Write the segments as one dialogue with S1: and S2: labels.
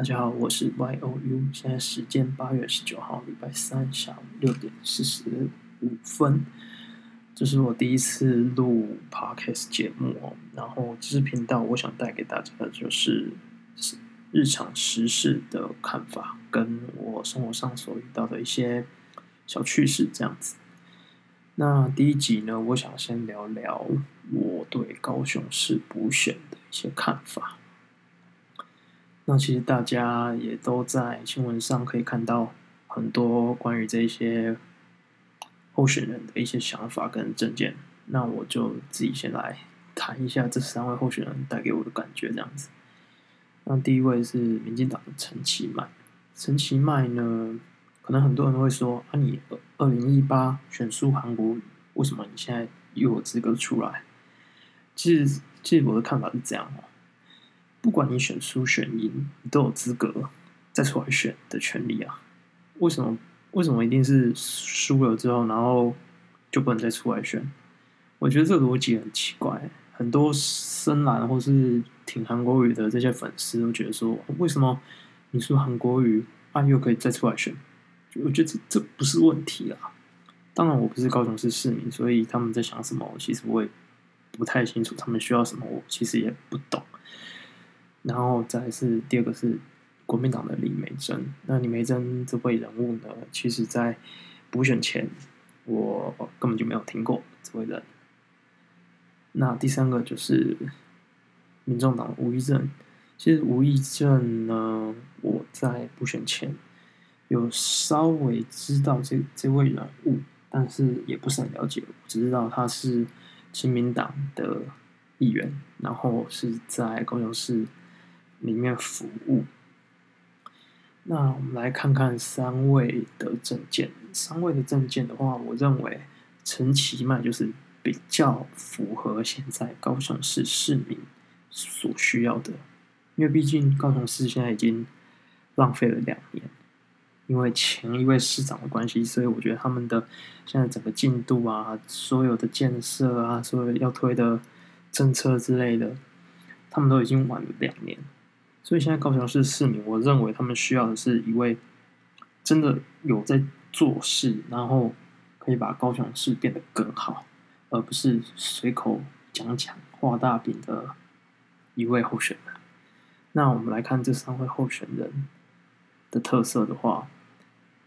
S1: 大家好，我是 Y O U，现在时间八月十九号，礼拜三下午六点四十五分。这是我第一次录 Podcast 节目哦，然后这支频道我想带给大家的就是日常时事的看法，跟我生活上所遇到的一些小趣事这样子。那第一集呢，我想先聊聊我对高雄市补选的一些看法。那其实大家也都在新闻上可以看到很多关于这一些候选人的一些想法跟政见。那我就自己先来谈一下这三位候选人带给我的感觉，这样子。那第一位是民进党的陈其迈。陈其迈呢，可能很多人都会说：啊，你二零一八选输韩国，为什么你现在又有资格出来？其实，其实我的看法是这样哦。不管你选输选赢，你都有资格再出来选的权利啊！为什么？为什么一定是输了之后，然后就不能再出来选？我觉得这个逻辑很奇怪。很多深蓝或是挺韩国语的这些粉丝都觉得说：为什么你输韩国语，啊又可以再出来选？我觉得这这不是问题啊！当然，我不是高雄市市民，所以他们在想什么，其实我也不太清楚。他们需要什么，我其实也不懂。然后再是第二个是国民党的李梅珍，那李梅珍这位人物呢，其实在补选前我根本就没有听过这位人。那第三个就是民众党吴益政，其实吴益政呢，我在补选前有稍微知道这这位人物，但是也不是很了解，只知道他是亲民党的议员，然后是在高雄市。里面服务。那我们来看看三位的证件。三位的证件的话，我认为陈其迈就是比较符合现在高雄市市民所需要的，因为毕竟高雄市现在已经浪费了两年，因为前一位市长的关系，所以我觉得他们的现在整个进度啊，所有的建设啊，所有要推的政策之类的，他们都已经晚了两年。所以现在高雄市市民，我认为他们需要的是一位真的有在做事，然后可以把高雄市变得更好，而不是随口讲讲画大饼的一位候选人。那我们来看这三位候选人的特色的话，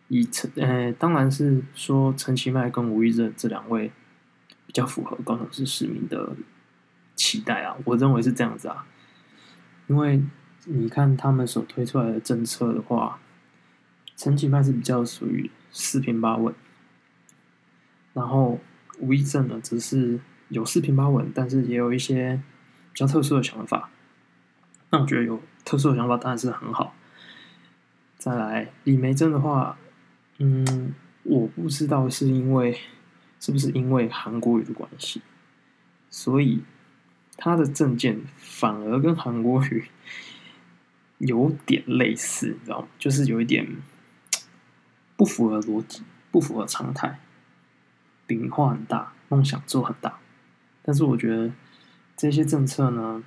S1: 以陈呃，当然是说陈其迈跟吴益政这两位比较符合高雄市市民的期待啊，我认为是这样子啊，因为。你看他们所推出来的政策的话，陈其迈是比较属于四平八稳，然后吴益政呢只是有四平八稳，但是也有一些比较特殊的想法。那我觉得有特殊的想法当然是很好。再来李梅珍的话，嗯，我不知道是因为是不是因为韩国语的关系，所以他的证件反而跟韩国语。有点类似，你知道吗？就是有一点不符合逻辑，不符合常态。饼画很大，梦想做很大，但是我觉得这些政策呢，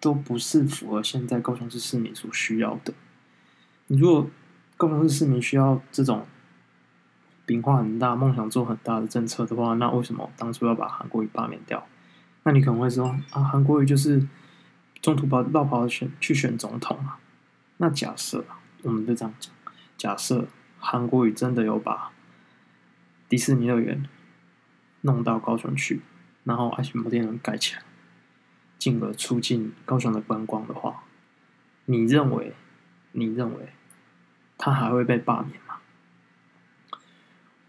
S1: 都不是符合现在高雄市市民所需要的。你如果高雄市市民需要这种饼画很大、梦想做很大的政策的话，那为什么当初要把韩国瑜罢免掉？那你可能会说啊，韩国瑜就是中途跑绕跑选去选总统啊。那假设我们就这样讲，假设韩国瑜真的有把迪士尼乐园弄到高雄去，然后爱情摩天轮盖起来，进而促进高雄的观光的话，你认为你认为他还会被罢免吗？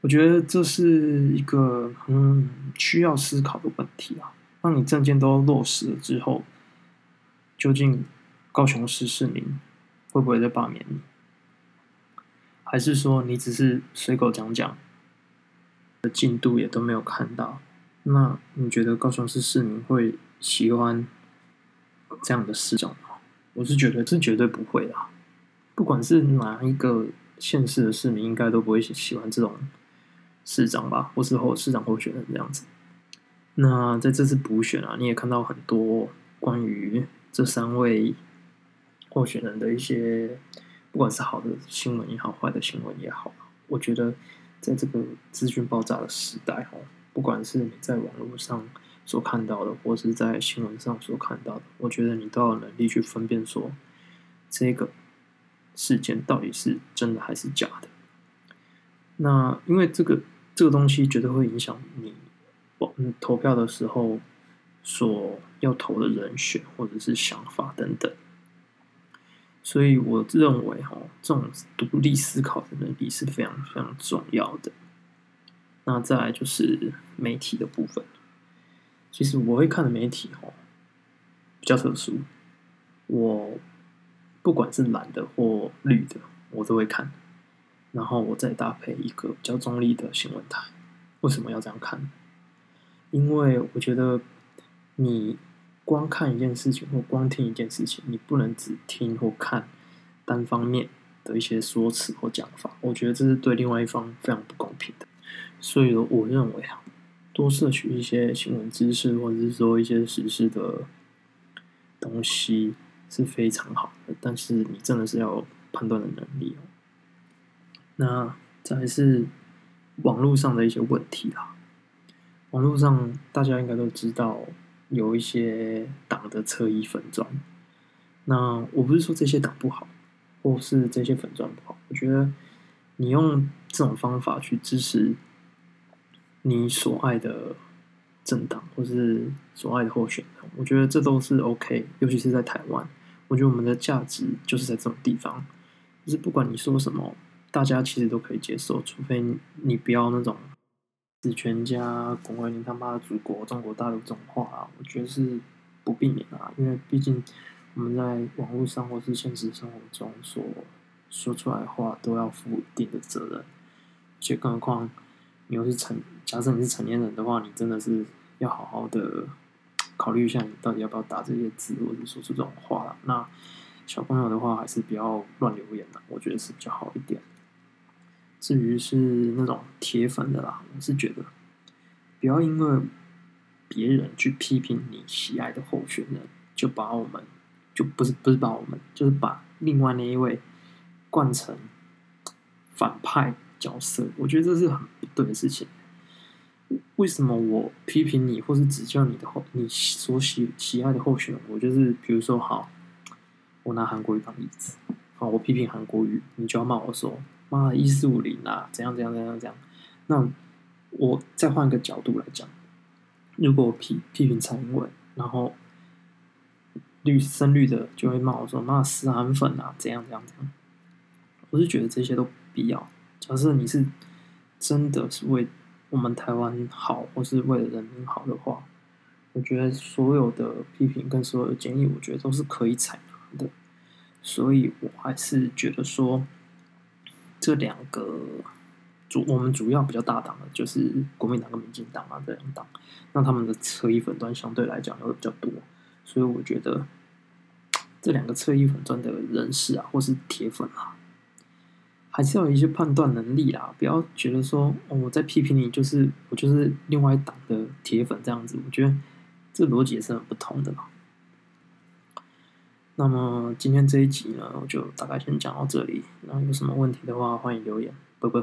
S1: 我觉得这是一个很需要思考的问题啊。当你证件都落实了之后，究竟高雄市市民？会不会再罢免你？还是说你只是随口讲讲，进度也都没有看到？那你觉得高雄市市民会喜欢这样的市长吗？我是觉得这绝对不会的。不管是哪一个县市的市民，应该都不会喜欢这种市长吧，或是候市长候选人这样子。那在这次补选啊，你也看到很多关于这三位。候选人的一些，不管是好的新闻也好，坏的新闻也好，我觉得在这个资讯爆炸的时代，哦，不管是你在网络上所看到的，或是在新闻上所看到的，我觉得你都有能力去分辨说，这个事件到底是真的还是假的。那因为这个这个东西绝对会影响你，投票的时候所要投的人选或者是想法等等。所以我认为，哈，这种独立思考的能力是非常非常重要的。那再来就是媒体的部分。其实我会看的媒体，哈，比较特殊。我不管是蓝的或绿的，我都会看。然后我再搭配一个比较中立的新闻台。为什么要这样看？因为我觉得你。光看一件事情或光听一件事情，你不能只听或看单方面的一些说辞或讲法，我觉得这是对另外一方非常不公平的。所以我认为啊，多摄取一些新闻知识或者是说一些时事的东西是非常好的，但是你真的是要有判断的能力哦。那再是网络上的一些问题啦，网络上大家应该都知道。有一些党的侧翼粉砖，那我不是说这些党不好，或是这些粉砖不好。我觉得你用这种方法去支持你所爱的政党，或是所爱的候选人，我觉得这都是 OK。尤其是在台湾，我觉得我们的价值就是在这种地方，就是不管你说什么，大家其实都可以接受，除非你不要那种。死全家，滚回你他妈的祖国，中国大陆这种话啊，我觉得是不避免啊，因为毕竟我们在网络上或是现实生活中所说出来的话，都要负一定的责任。且更何况你又是成，假设你是成年人的话，你真的是要好好的考虑一下，你到底要不要打这些字，或者说出这种话了。那小朋友的话，还是不要乱留言了，我觉得是比较好一点。至于是那种铁粉的啦，我是觉得不要因为别人去批评你喜爱的候选人，就把我们就不是不是把我们，就是把另外那一位惯成反派角色。我觉得这是很不对的事情。为什么我批评你或是指教你的候你所喜喜爱的候选人？我就是比如说，好，我拿韩国语当例子，好，我批评韩国语，你就要骂我说。啊，一四五零啊，怎样怎样怎样怎样？那我再换个角度来讲，如果批批评蔡英文，然后绿深绿的就会骂我说：“妈，死韩粉啊，怎样怎样怎样？”我是觉得这些都必要。假设你是真的是为我们台湾好，或是为了人民好的话，我觉得所有的批评跟所有的建议，我觉得都是可以采纳的。所以我还是觉得说。这两个主，我们主要比较大党的就是国民党跟民进党啊这两党，那他们的侧翼粉端相对来讲会比较多，所以我觉得这两个侧翼粉端的人士啊，或是铁粉啊，还是要有一些判断能力啦，不要觉得说哦我在批评你，就是我就是另外一党的铁粉这样子，我觉得这逻辑也是很不同的嘛。那么今天这一集呢，我就大概先讲到这里。然后有什么问题的话，欢迎留言，拜拜。